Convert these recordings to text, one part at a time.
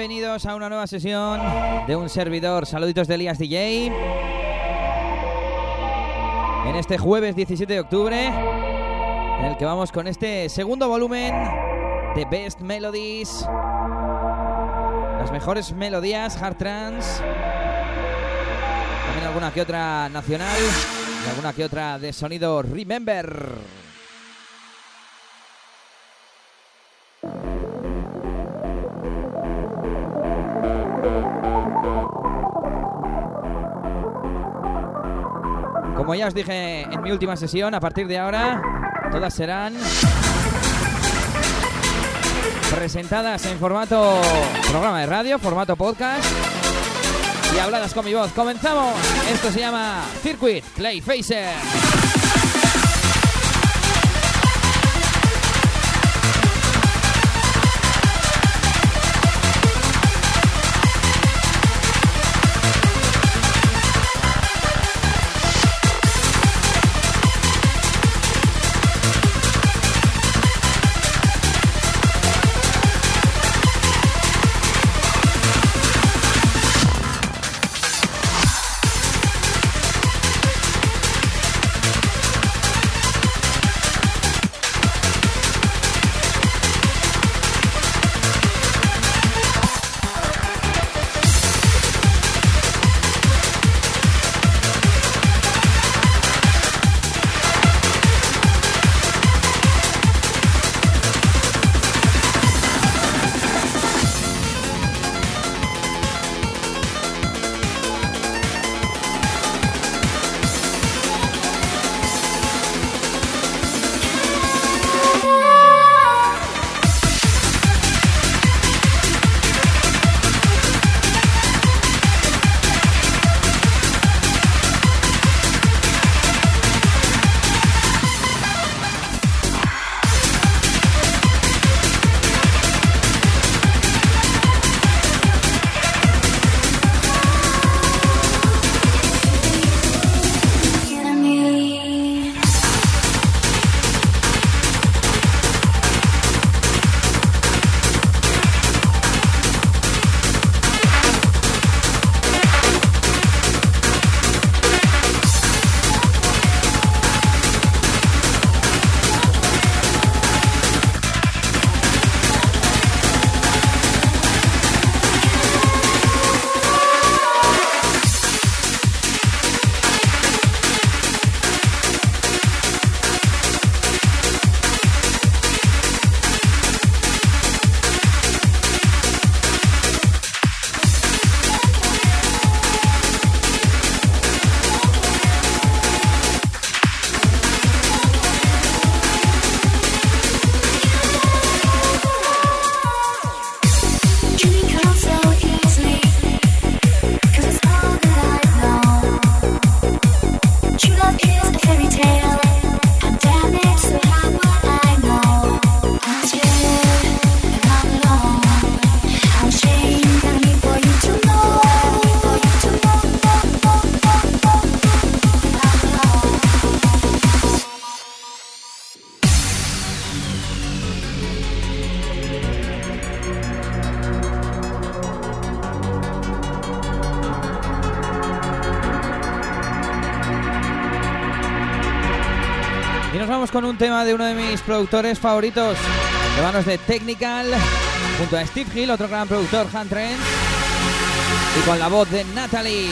Bienvenidos a una nueva sesión de un servidor. Saluditos de Elías DJ. En este jueves 17 de octubre, en el que vamos con este segundo volumen de Best Melodies. Las mejores melodías, hard trance. También alguna que otra nacional y alguna que otra de sonido Remember. Como ya os dije en mi última sesión, a partir de ahora todas serán presentadas en formato programa de radio, formato podcast y habladas con mi voz. Comenzamos. Esto se llama Circuit Clay Phaser. Tema de uno de mis productores favoritos, de manos de Technical, junto a Steve Hill, otro gran productor, Hunt Trent, y con la voz de Natalie.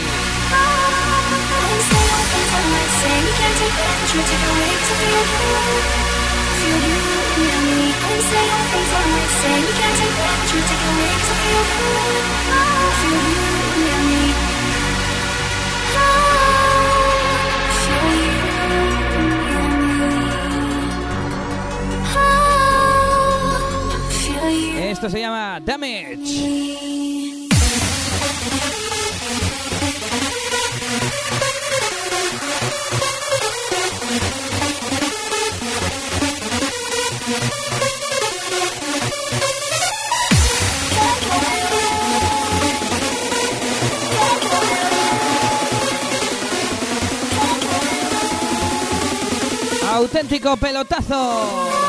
Esto se llama Damage. auténtico pelotazo.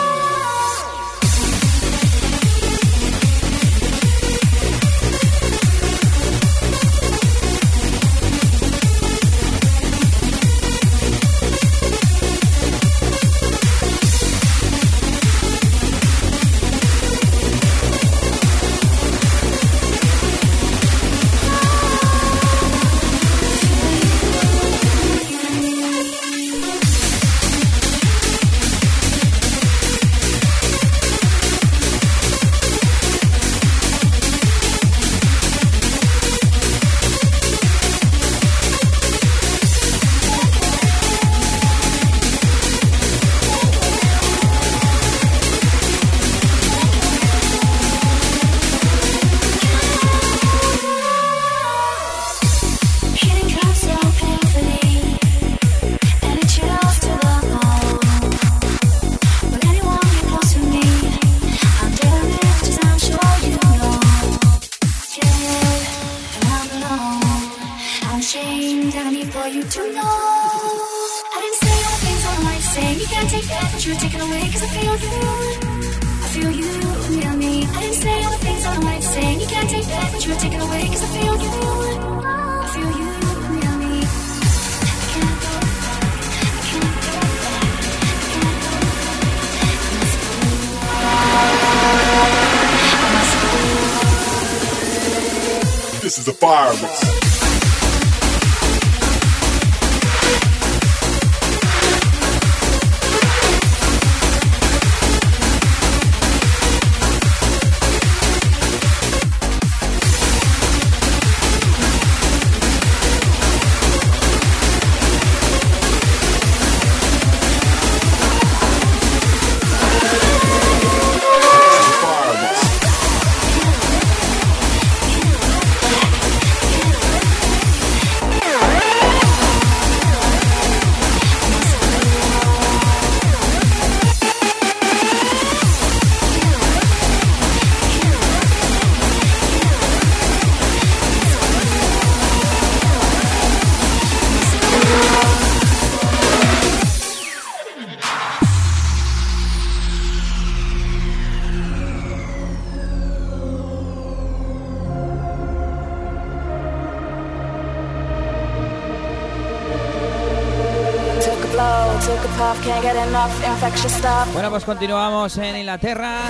Bueno, pues continuamos en Inglaterra.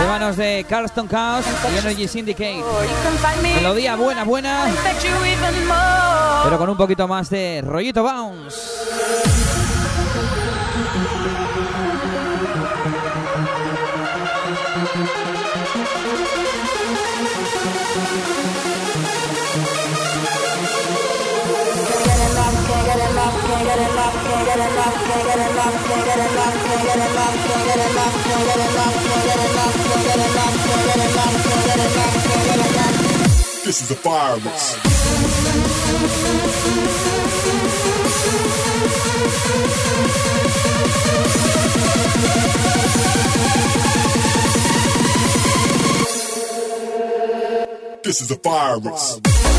De manos de Carlston Chaos y Energy Syndicate. Melodía buena, buena. Pero con un poquito más de rollito bounce. This is a fire This is a virus.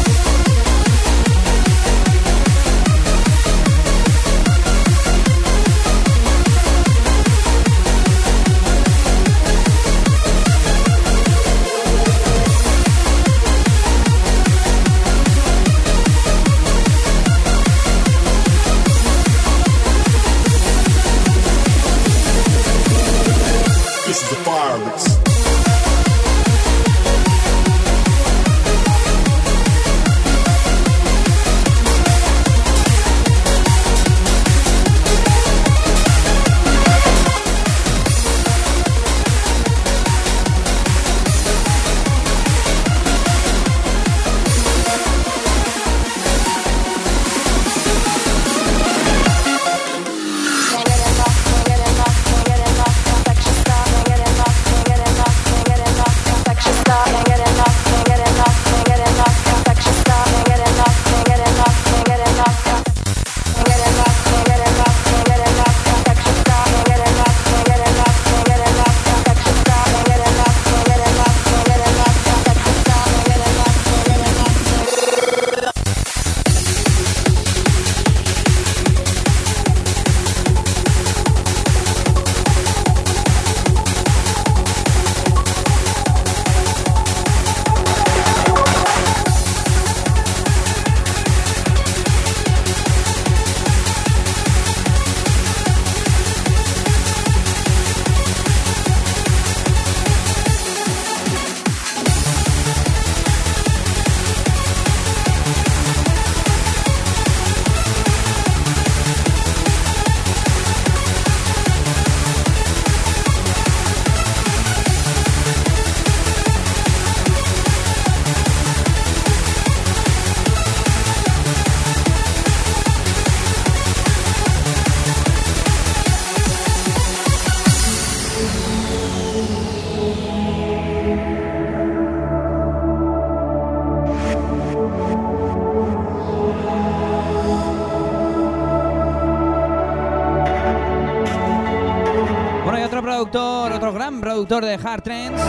Trends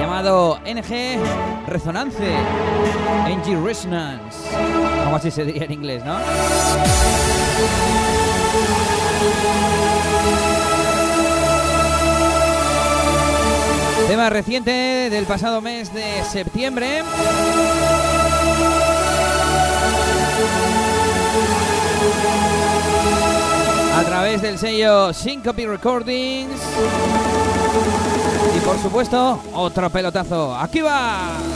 llamado NG Resonance. NG Resonance. Como así se diría en inglés, ¿no? Tema reciente del pasado mes de septiembre. A través del sello Syncope Recordings. Por supuesto, otro pelotazo. ¡Aquí va!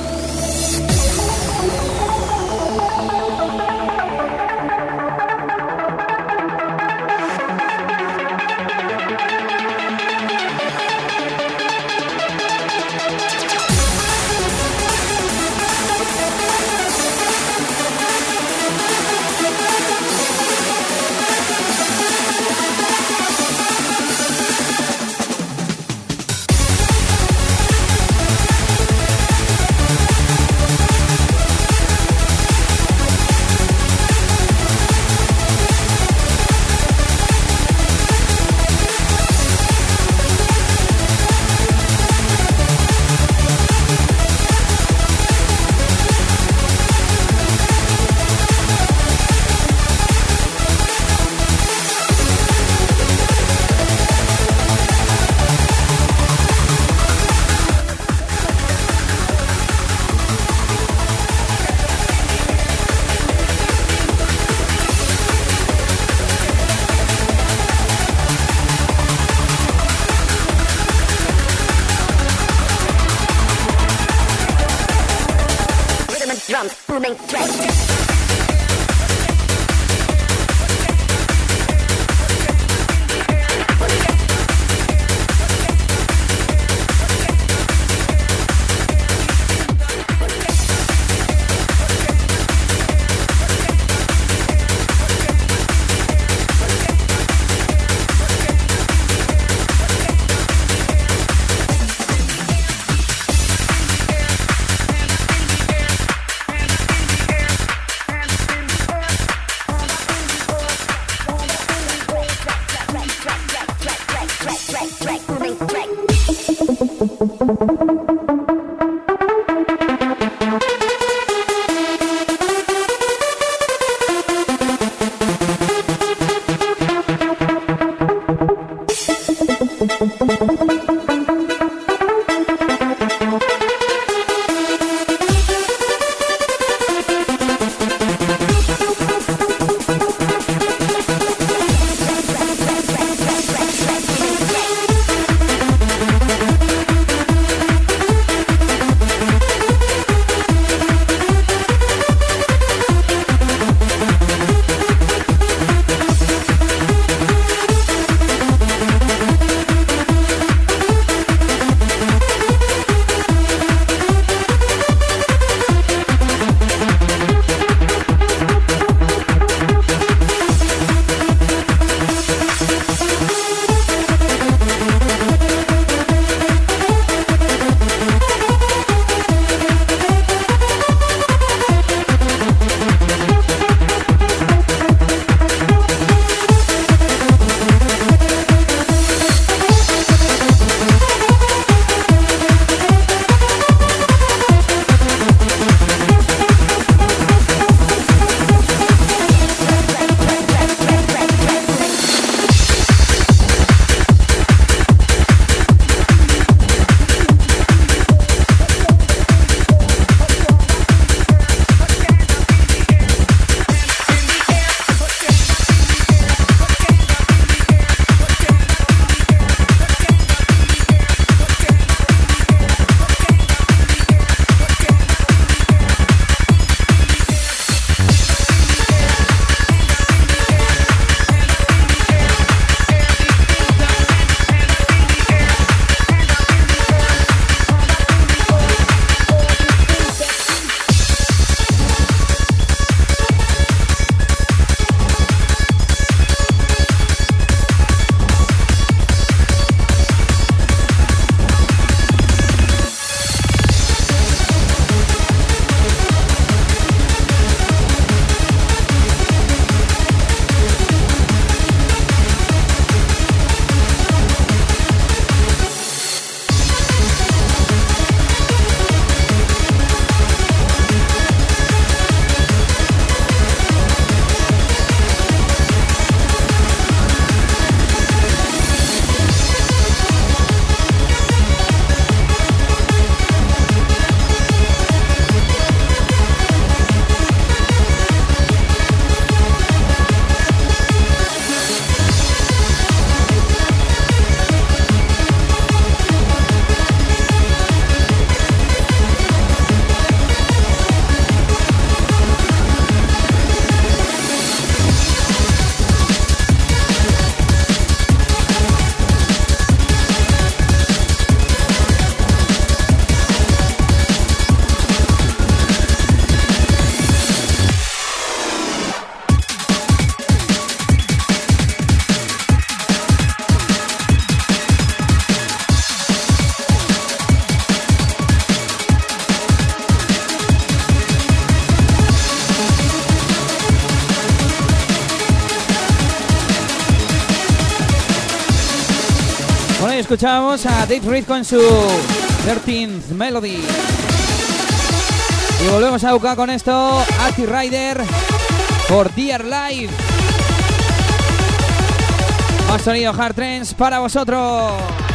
escuchábamos a Dave Reed con su 13th Melody. Y volvemos a buscar con esto Ati Rider por Dear Life. Más sonido Hard Trends para vosotros.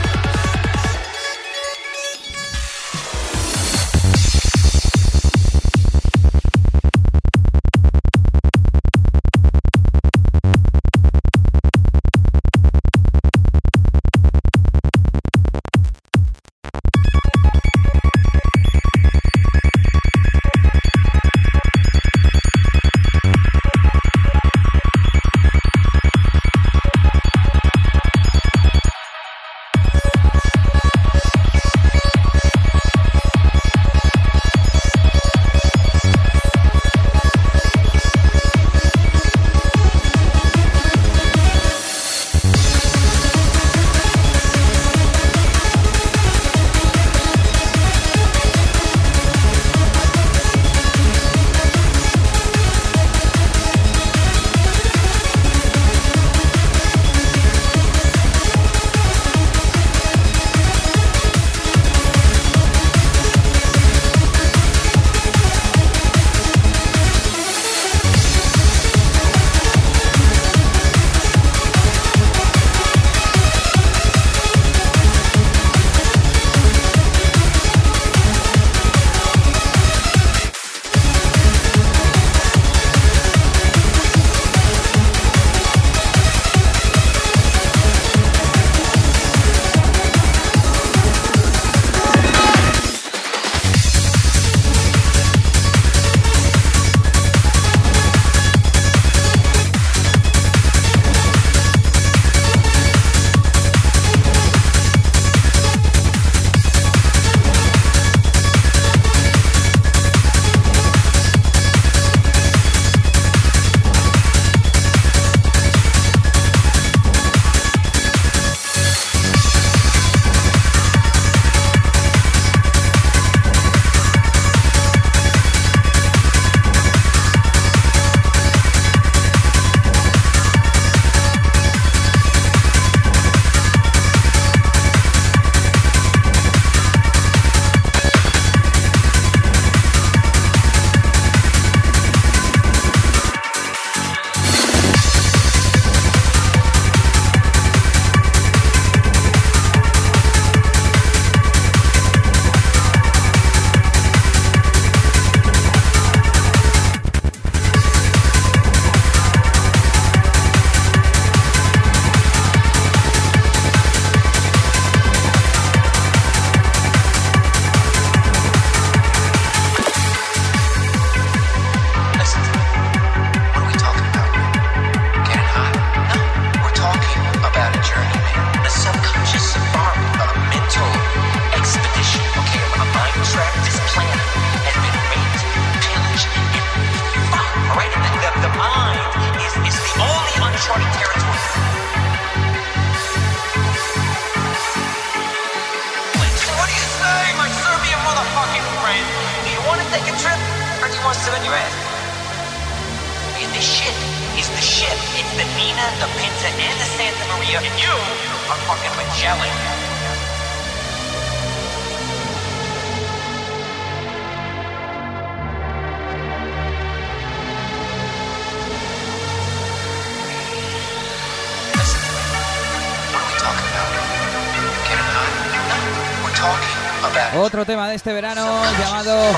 de este verano llamado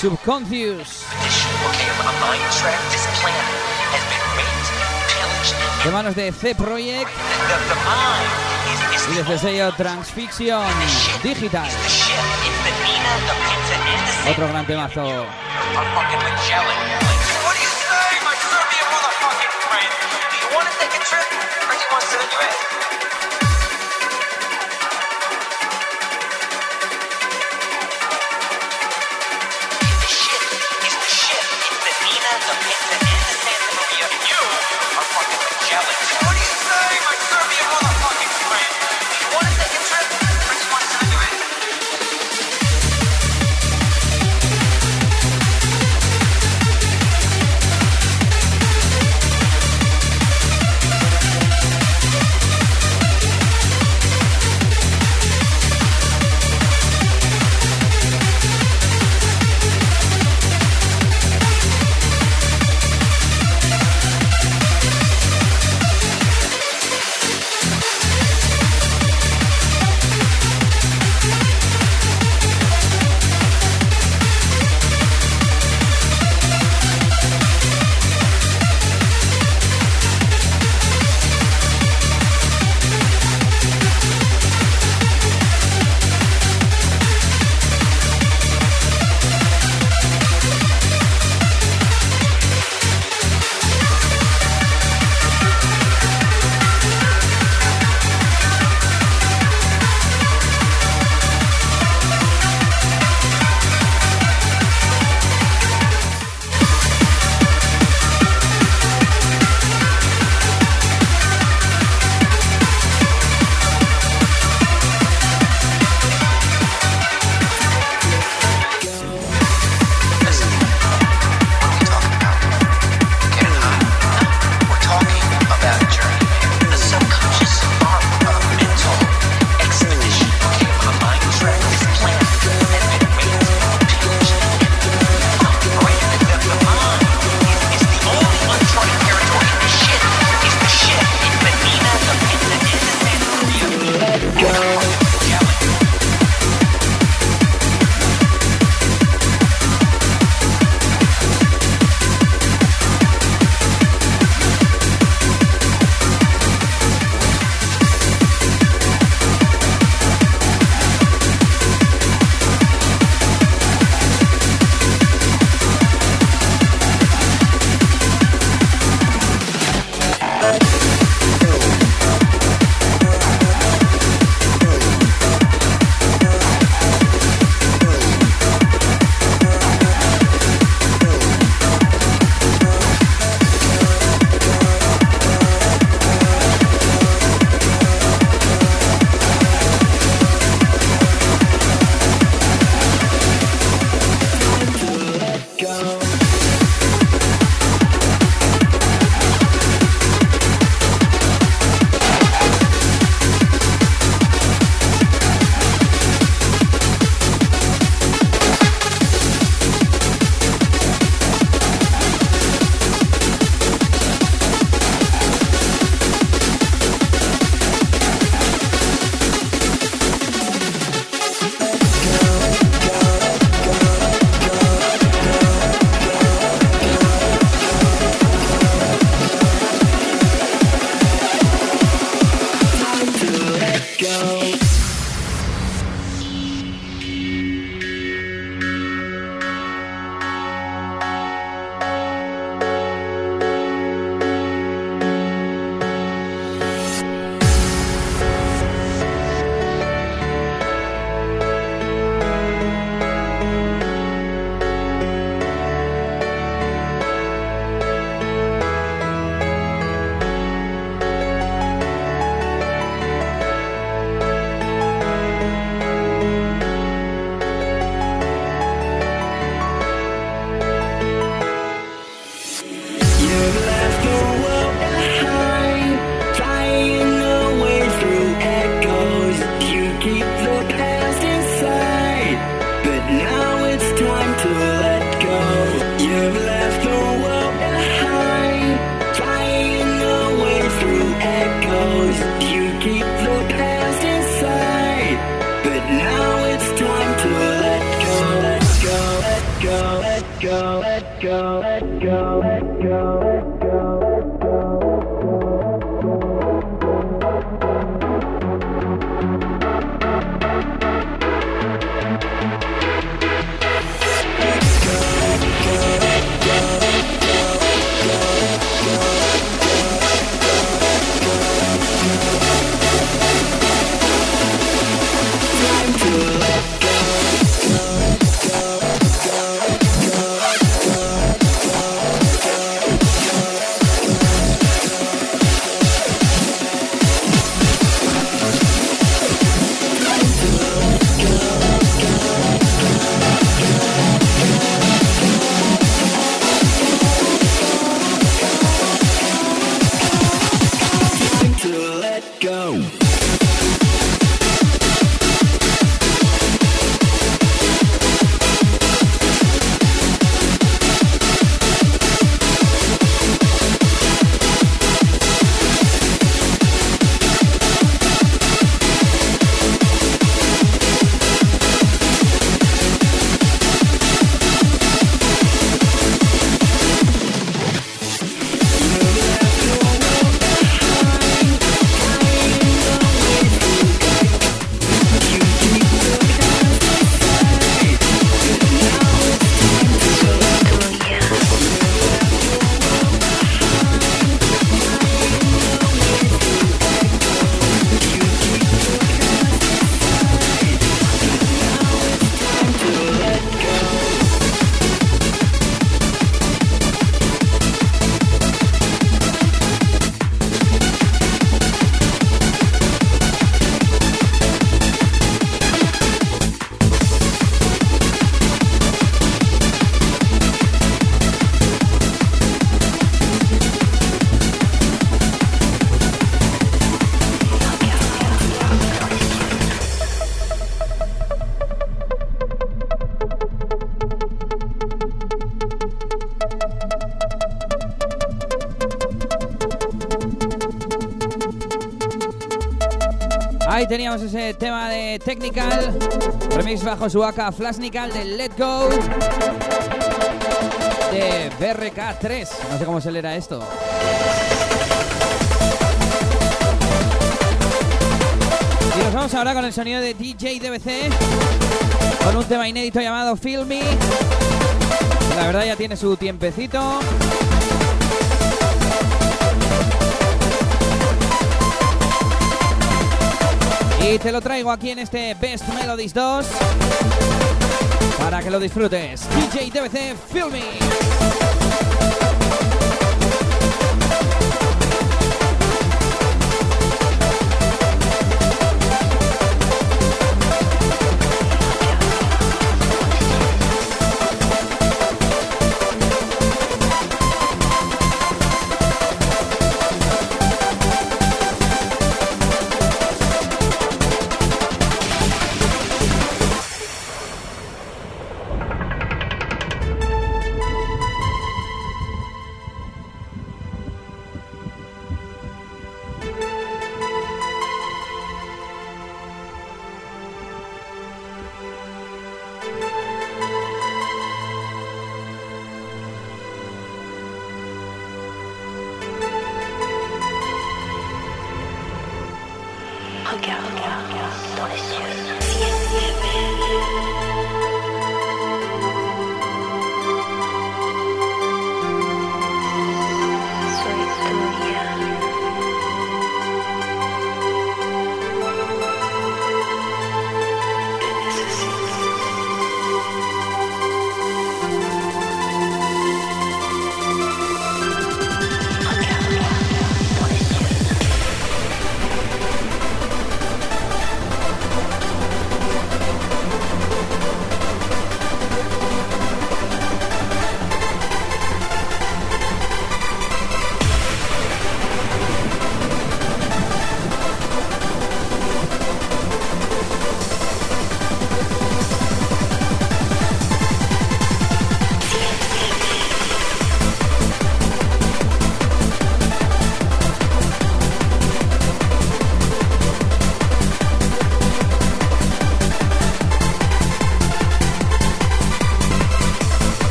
Subconscious. De manos de C Project y desde el sello Transfixion Digital. Otro gran temazo. Tema de Technical, remix bajo su AK Flashnical de Let Go de BRK3. No sé cómo se leerá esto. Y nos vamos ahora con el sonido de DJ DBC con un tema inédito llamado Feel Me. La verdad ya tiene su tiempecito. Y te lo traigo aquí en este Best Melodies 2 para que lo disfrutes. DJ DBC Feel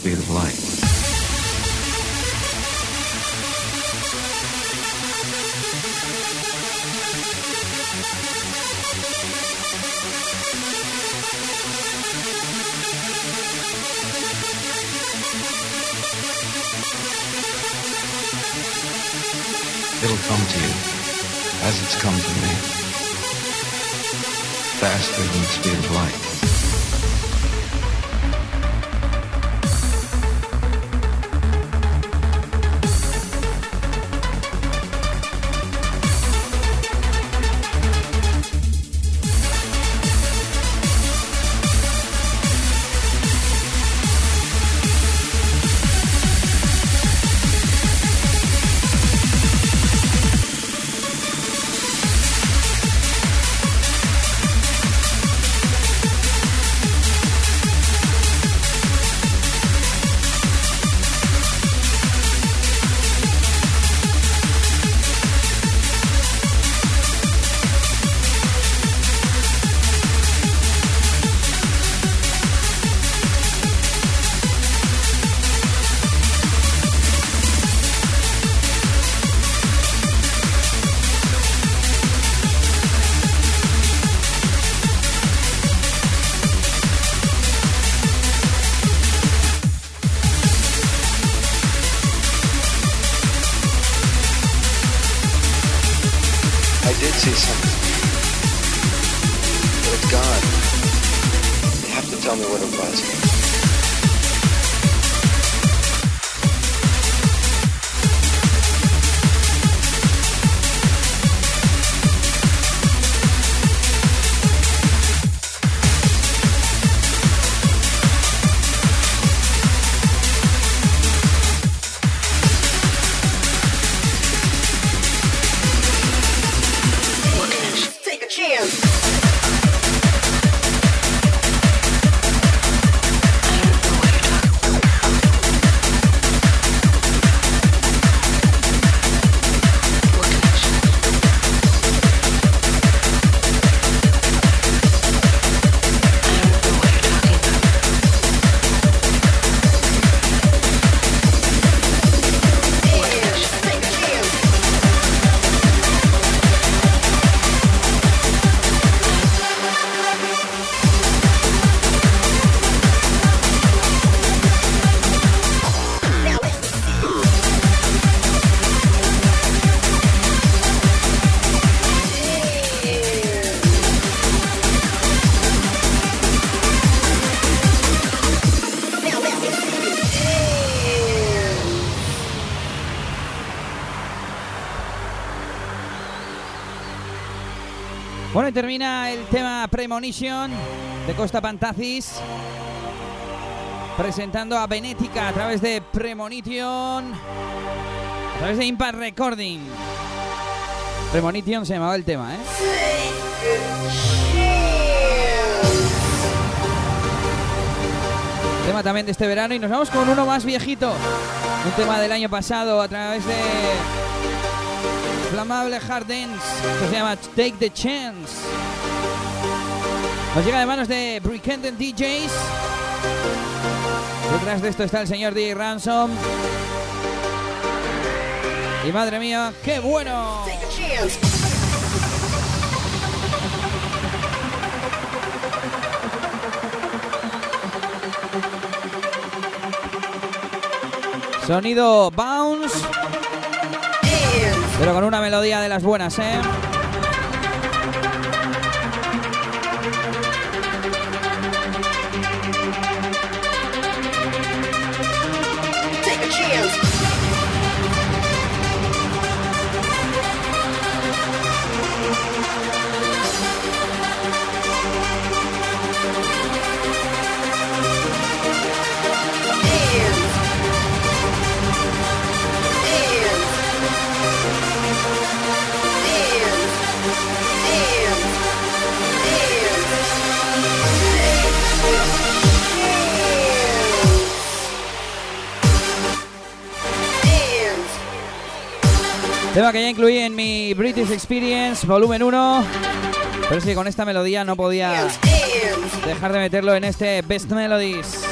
speed of light. It'll come to you as it's come to me. Faster than the speed of light. Termina el tema Premonition de Costa Pantazis. Presentando a Benética a través de Premonition. A través de Impact Recording. Premonition se llamaba el tema, ¿eh? Tema también de este verano. Y nos vamos con uno más viejito. Un tema del año pasado a través de Flamable Hard Dance, que se llama Take the Chance. Nos llega de manos de Brickenden DJs. Detrás de esto está el señor DJ Ransom. Y madre mía, qué bueno. Sonido bounce, pero con una melodía de las buenas, ¿eh? Tema que ya incluí en mi British Experience volumen 1. Pero es que con esta melodía no podía dejar de meterlo en este Best Melodies.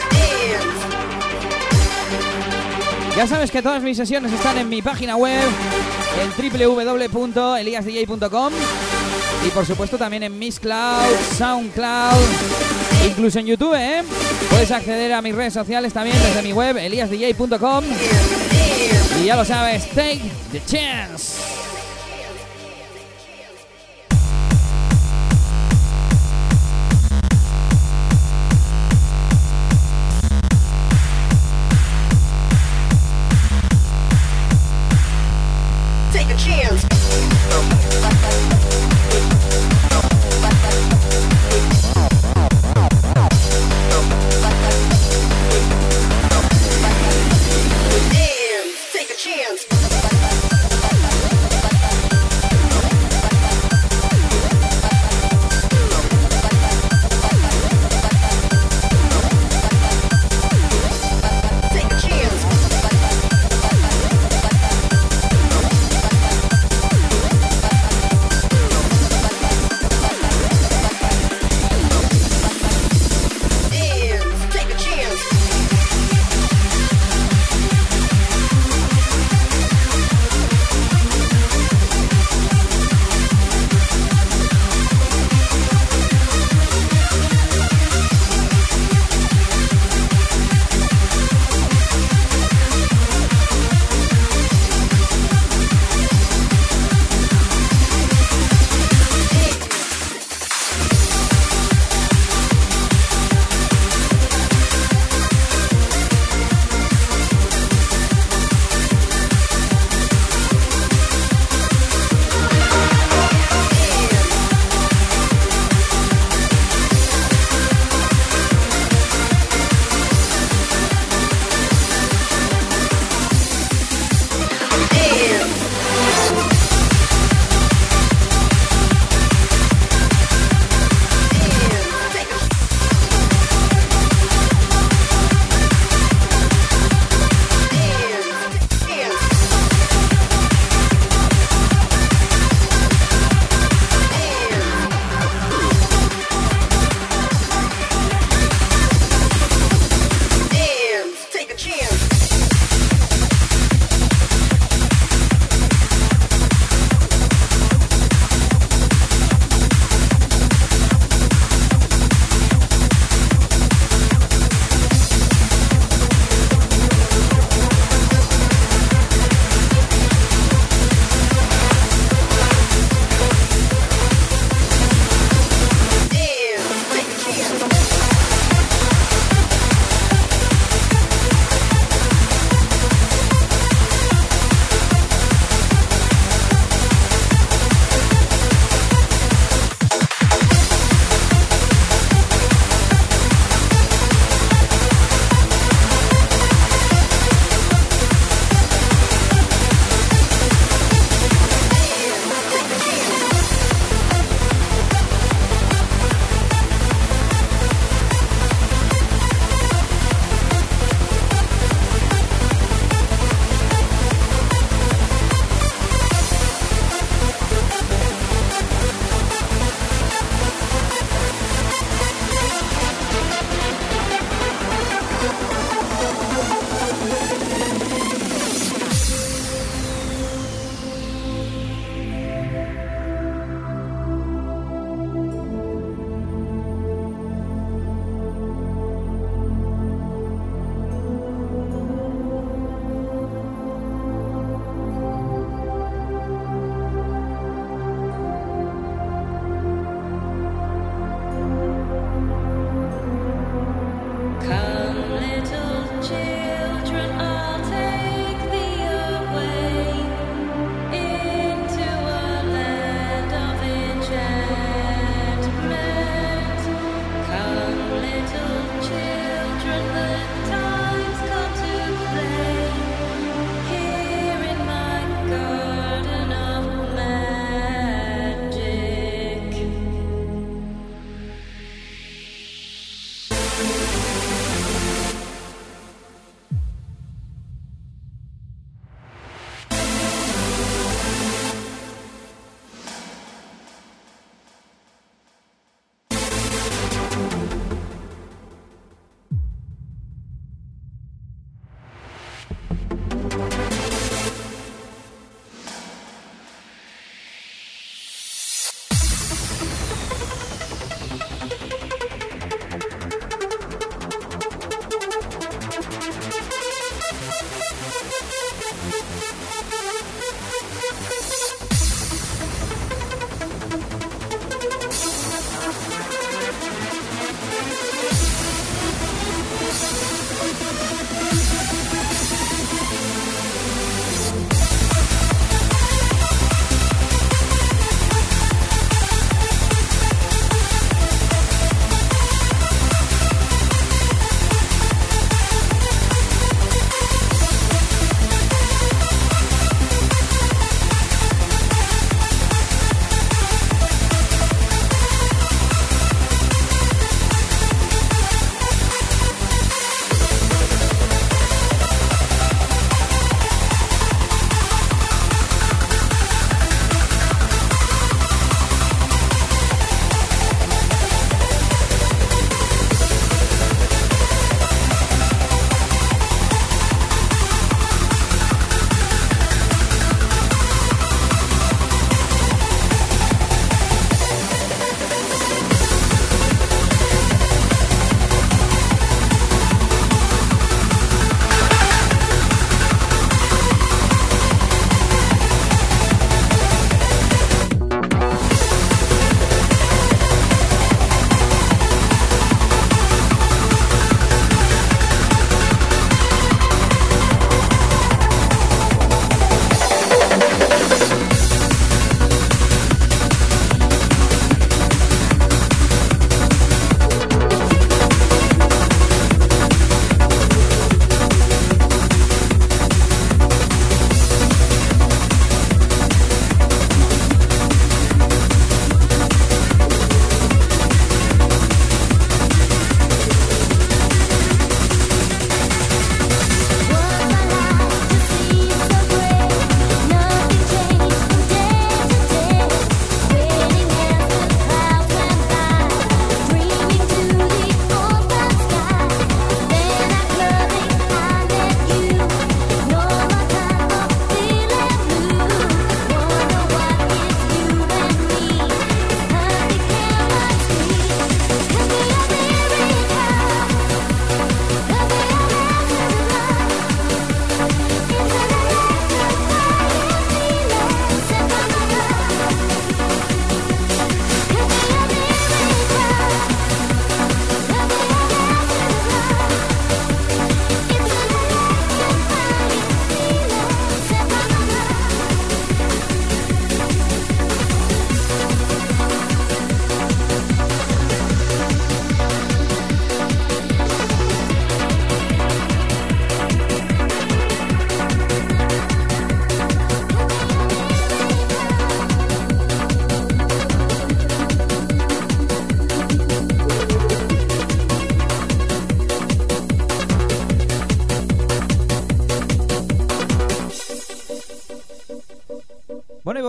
Ya sabes que todas mis sesiones están en mi página web, en www.eliasdj.com y por supuesto también en Miss Cloud, SoundCloud, incluso en YouTube, ¿eh? Puedes acceder a mis redes sociales también desde mi web, eliasdj.com. Y ya lo sabes, take the chance.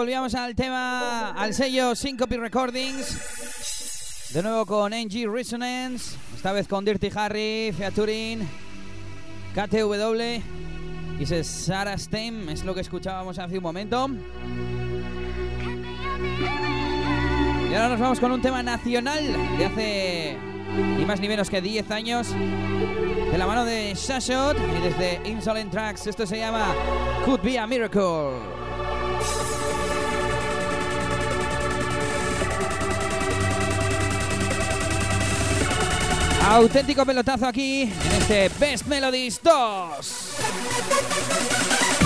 Volvíamos al tema, al sello Syncope Recordings. De nuevo con NG Resonance, esta vez con Dirty Harry, featuring KTW. Y Sarah Stem es lo que escuchábamos hace un momento. Y ahora nos vamos con un tema nacional de hace ni más ni menos que 10 años. De la mano de Shashot y desde Insolent Tracks. Esto se llama Could Be a Miracle. Auténtico pelotazo aquí en este Best Melodies 2.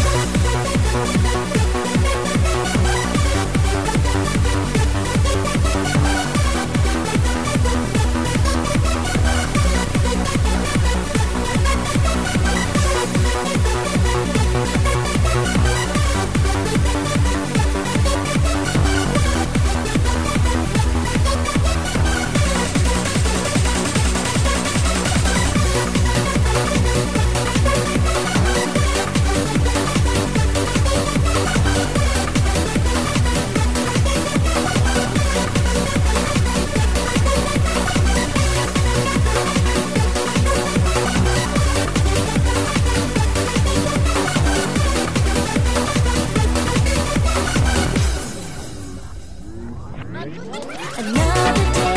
Another day.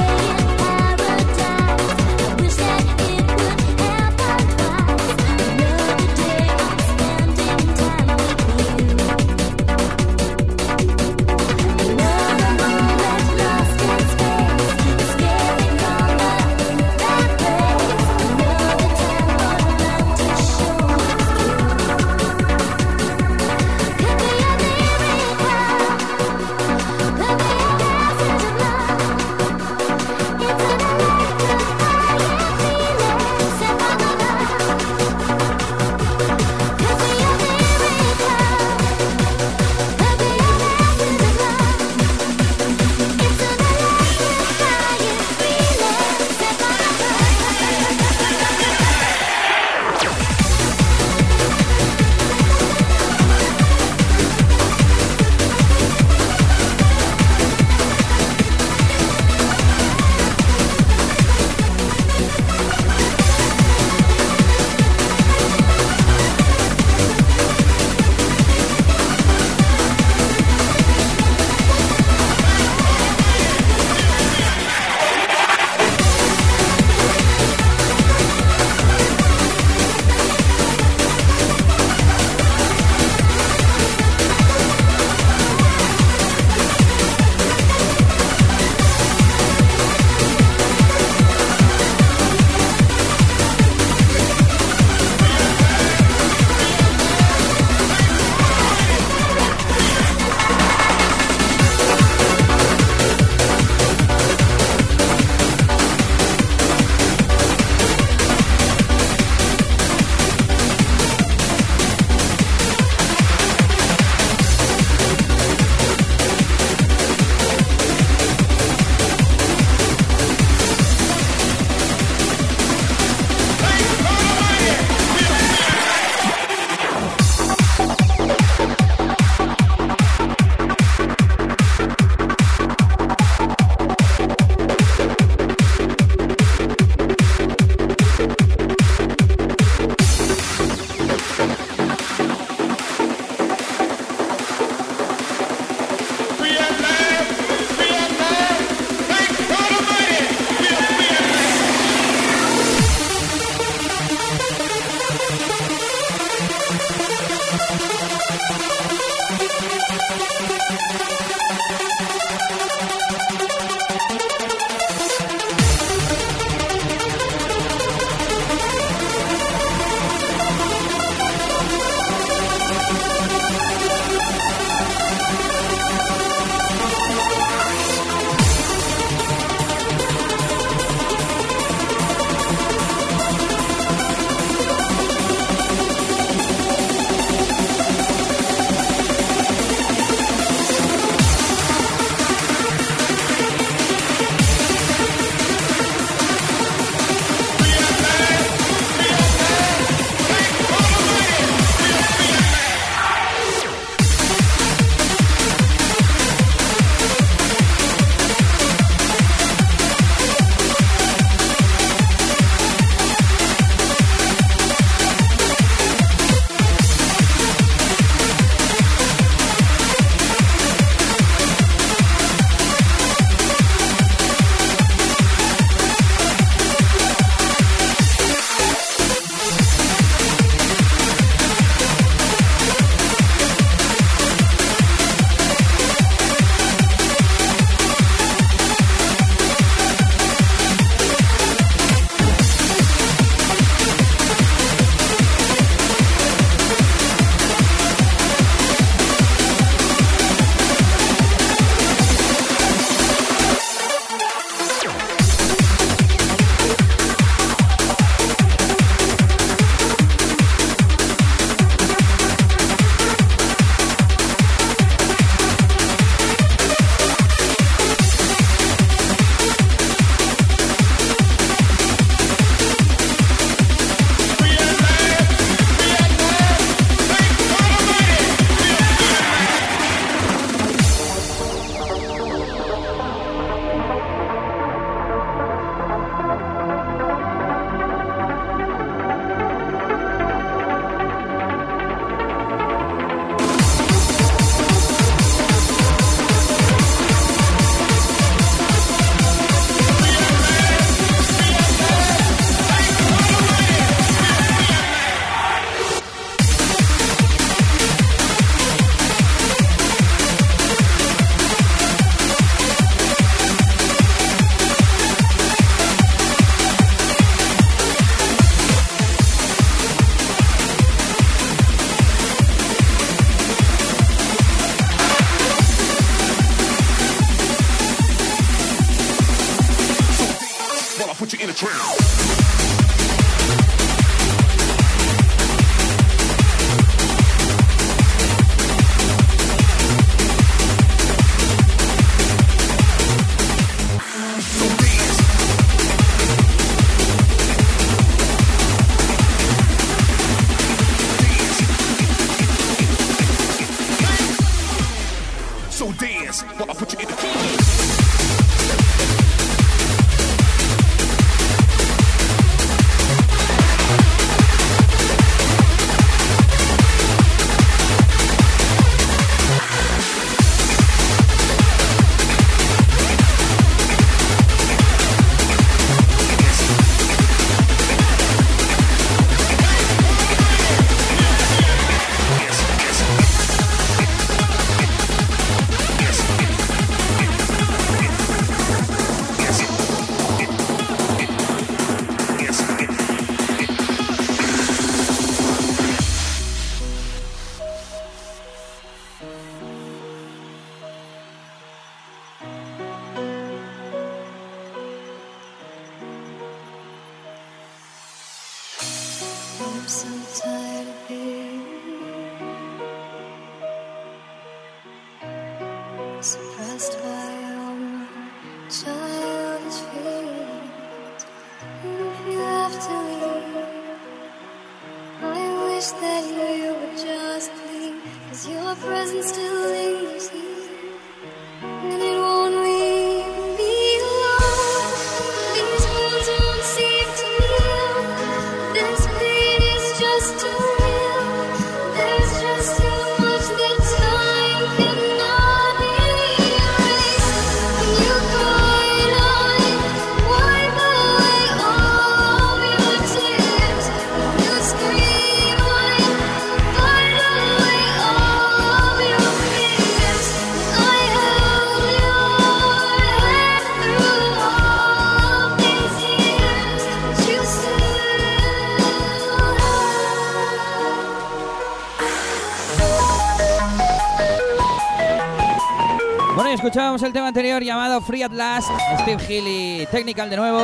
Free at Last, Steve Hill y Technical de nuevo,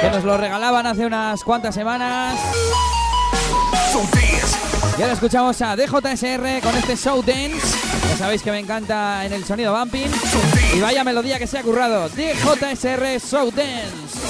que nos lo regalaban hace unas cuantas semanas. Y ahora escuchamos a DJSR con este show dance. Ya sabéis que me encanta en el sonido bumping. Y vaya melodía que se ha currado. DJSR Show Dance.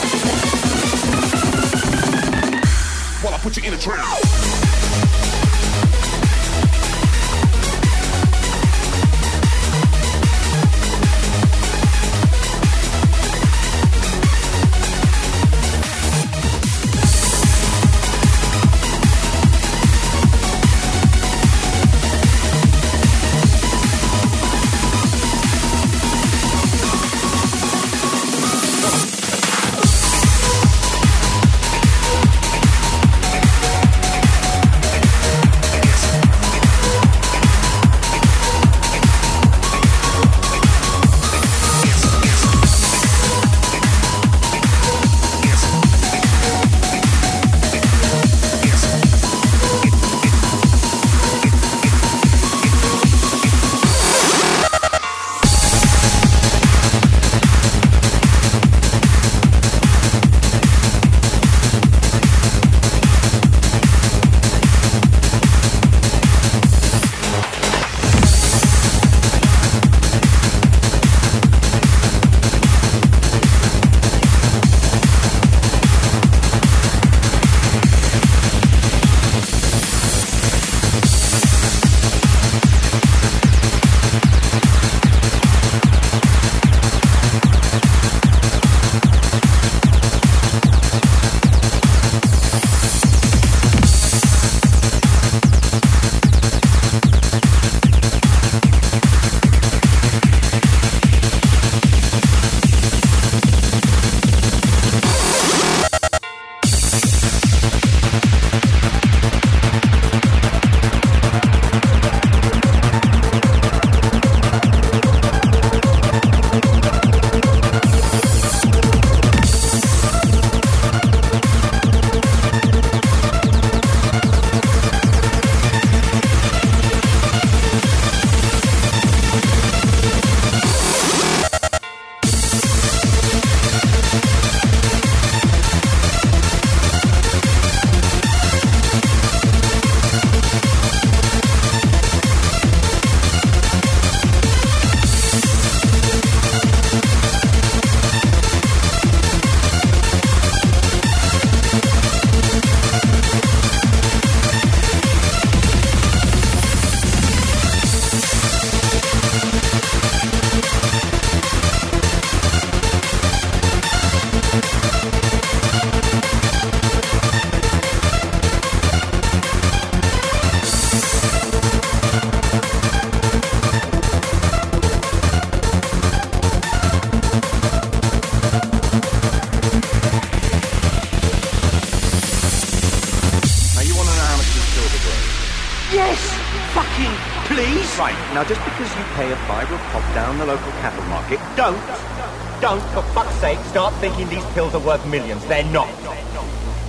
Pills are worth millions. They're not.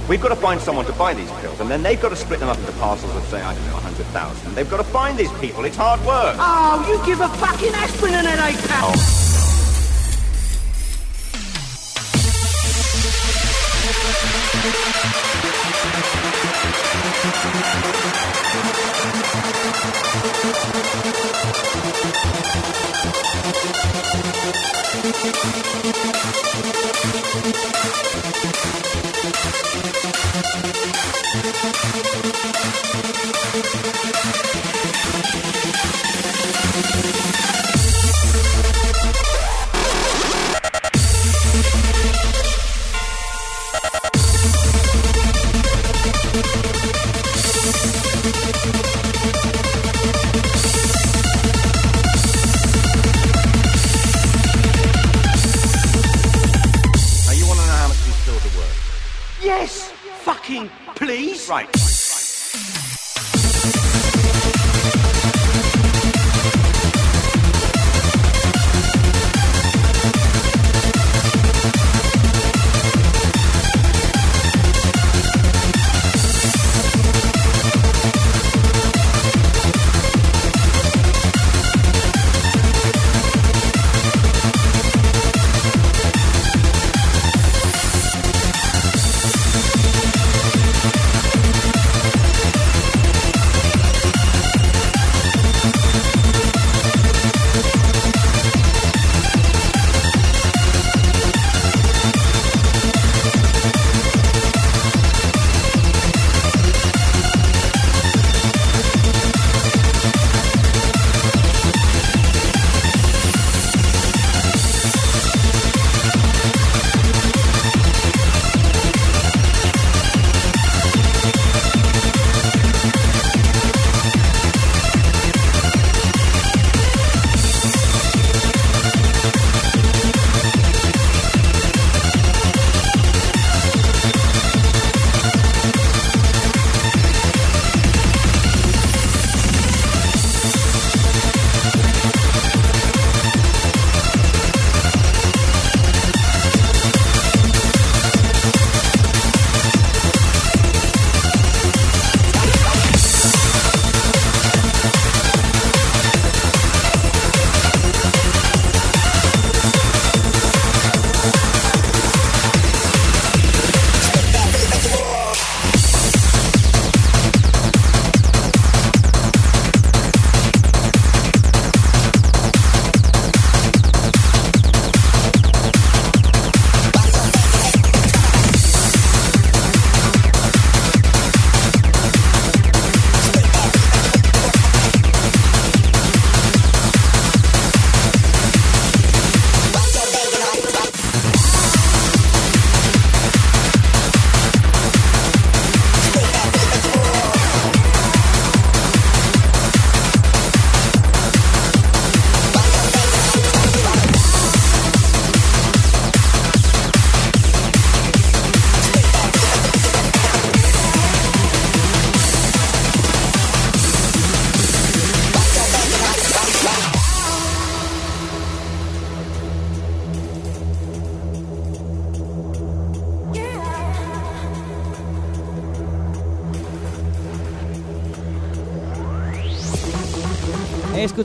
We've got to find someone to buy these pills, and then they've got to split them up into parcels of, say, I don't know, 100,000. They've got to find these people. It's hard work. Oh, you give a fucking aspirin an headache, pal. Now, fucking please. Right.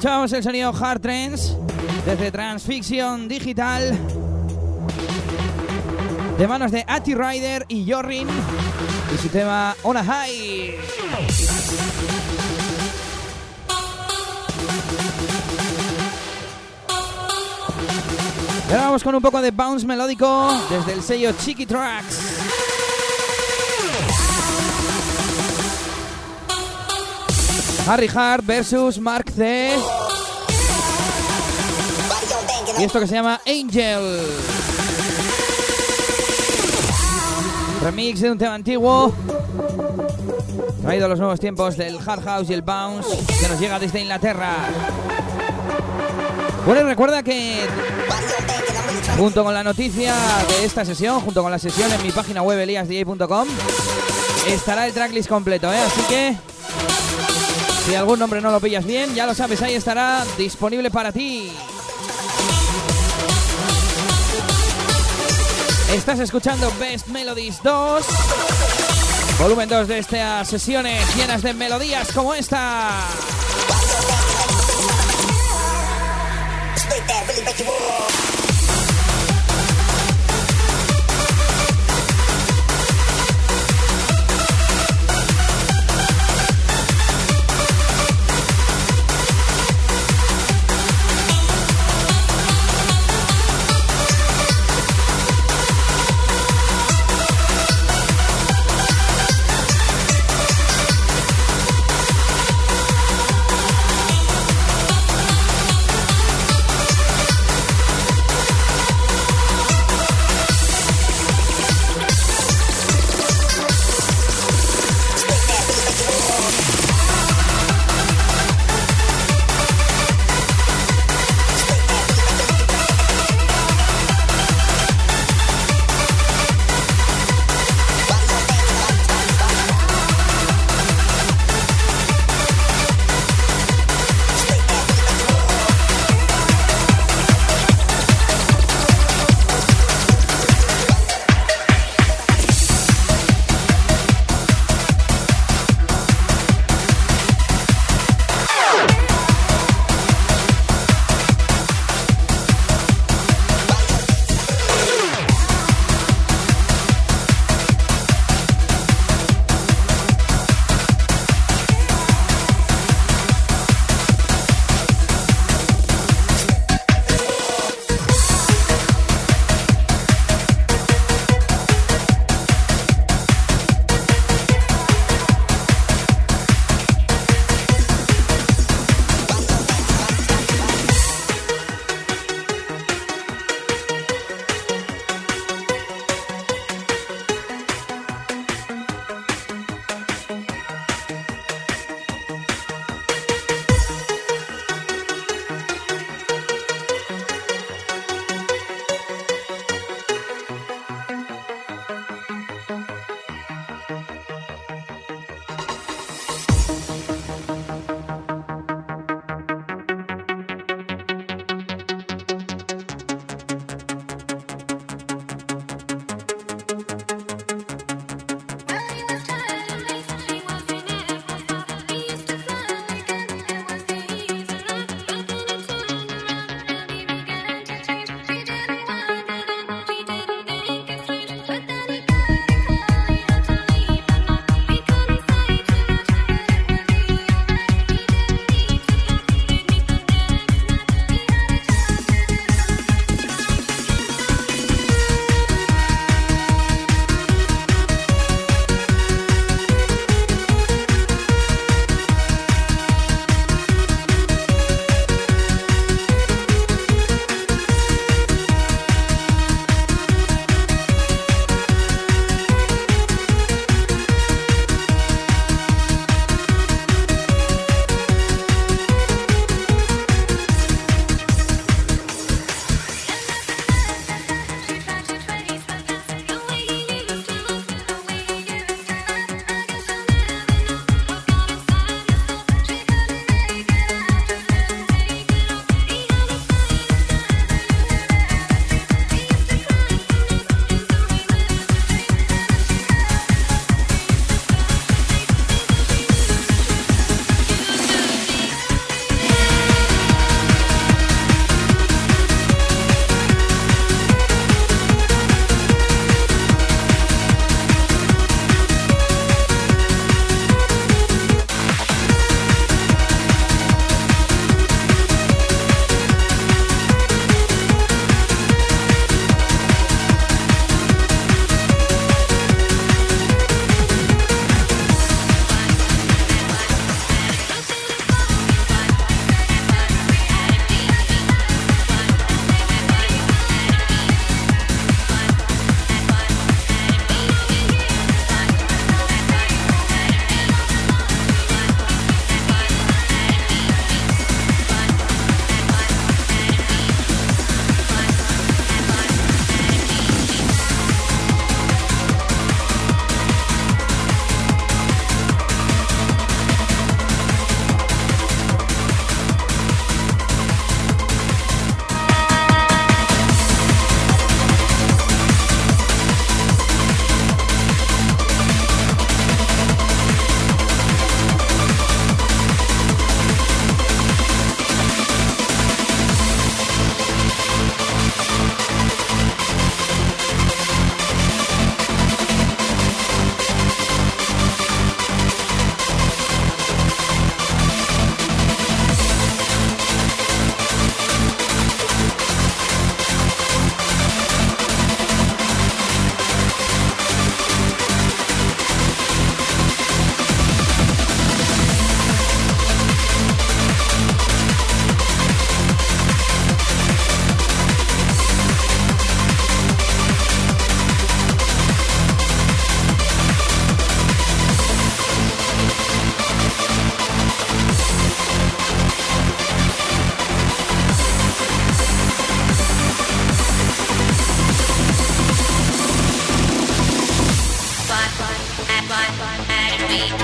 Escuchábamos el sonido Hard Trends desde Transfixion Digital de manos de Ati Rider y Jorrin y su tema On a High. Y ahora vamos con un poco de bounce melódico desde el sello Chiqui Tracks. Harry Hart versus Mark C. Y esto que se llama Angel. Remix de un tema antiguo. Traído a los nuevos tiempos del hard house y el bounce que nos llega desde Inglaterra. Bueno, y recuerda que junto con la noticia de esta sesión, junto con la sesión en mi página web eliasdj.com, estará el tracklist completo, ¿eh? Así que si algún nombre no lo pillas bien, ya lo sabes, ahí estará disponible para ti. Estás escuchando Best Melodies 2, volumen 2 de estas sesiones llenas de melodías como esta.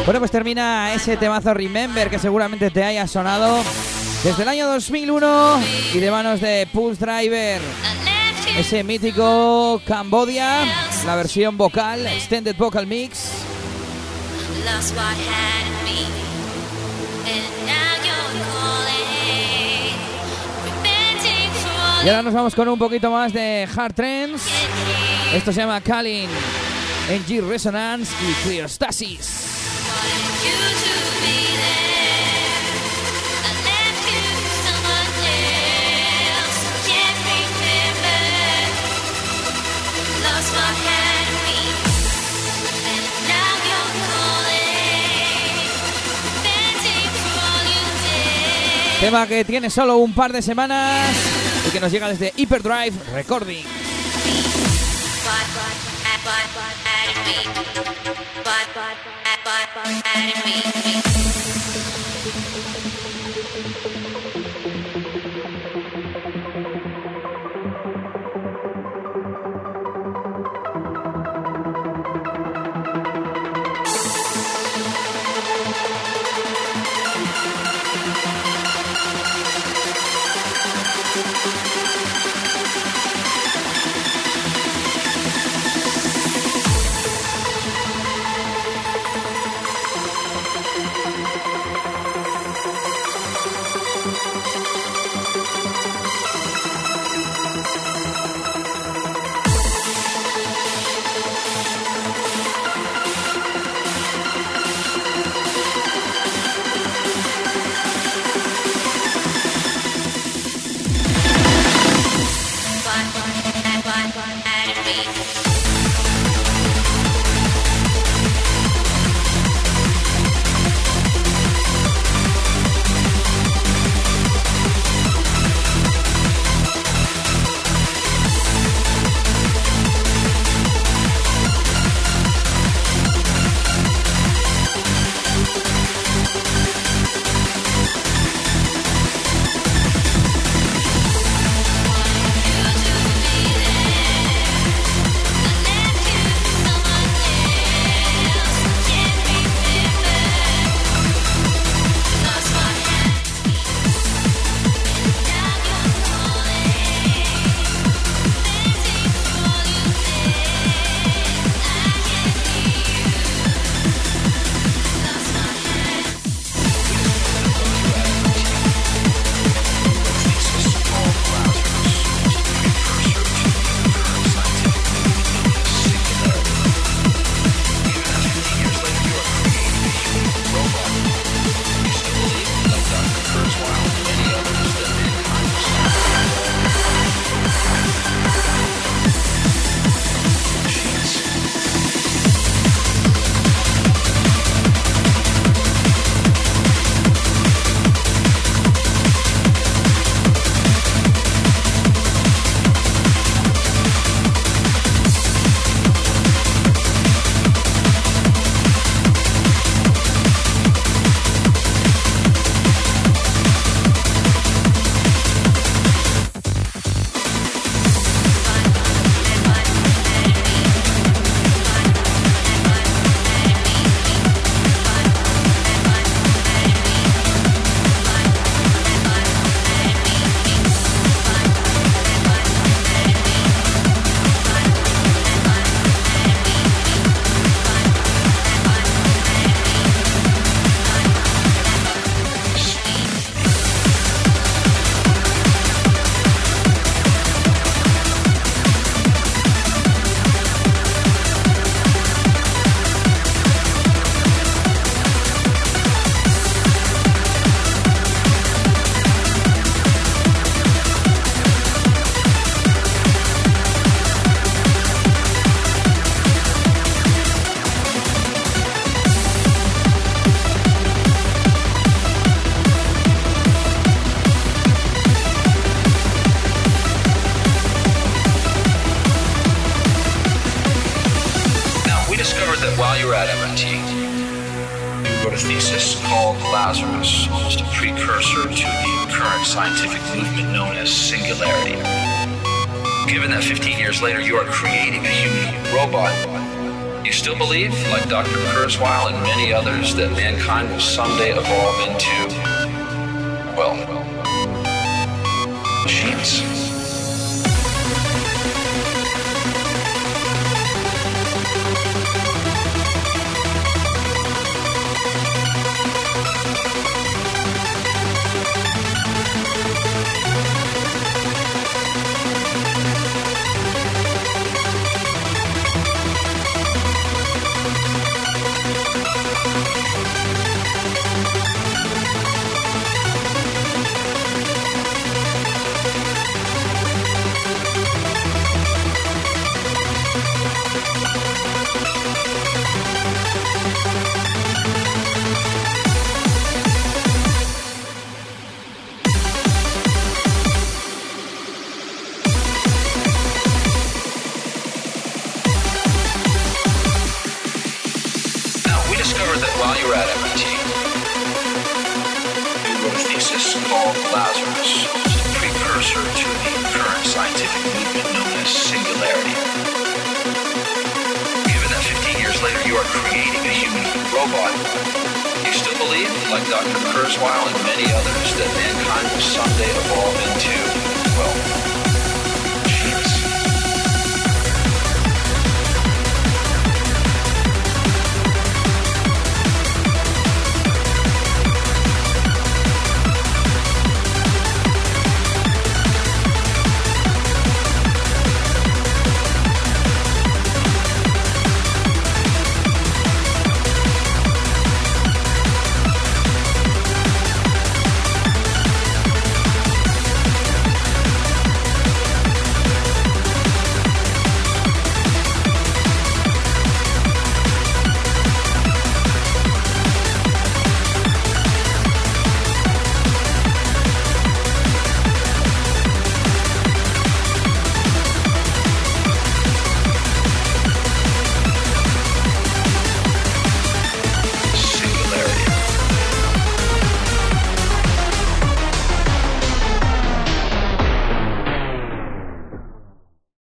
Bueno, pues termina ese temazo Remember que seguramente te haya sonado desde el año 2001 y de manos de Pulse Driver. Ese mítico Cambodia, la versión vocal, Extended Vocal Mix. Calling. Y ahora nos vamos con un poquito más de Hard Trends. Esto se llama Kalin, NG Resonance y Clearstasis. Tema que tiene solo un par de semanas y que nos llega desde Hyperdrive Recording. 15 years later you are creating a human robot, you still believe, like Dr. Kurzweil and many others, that mankind will someday evolve into, well well,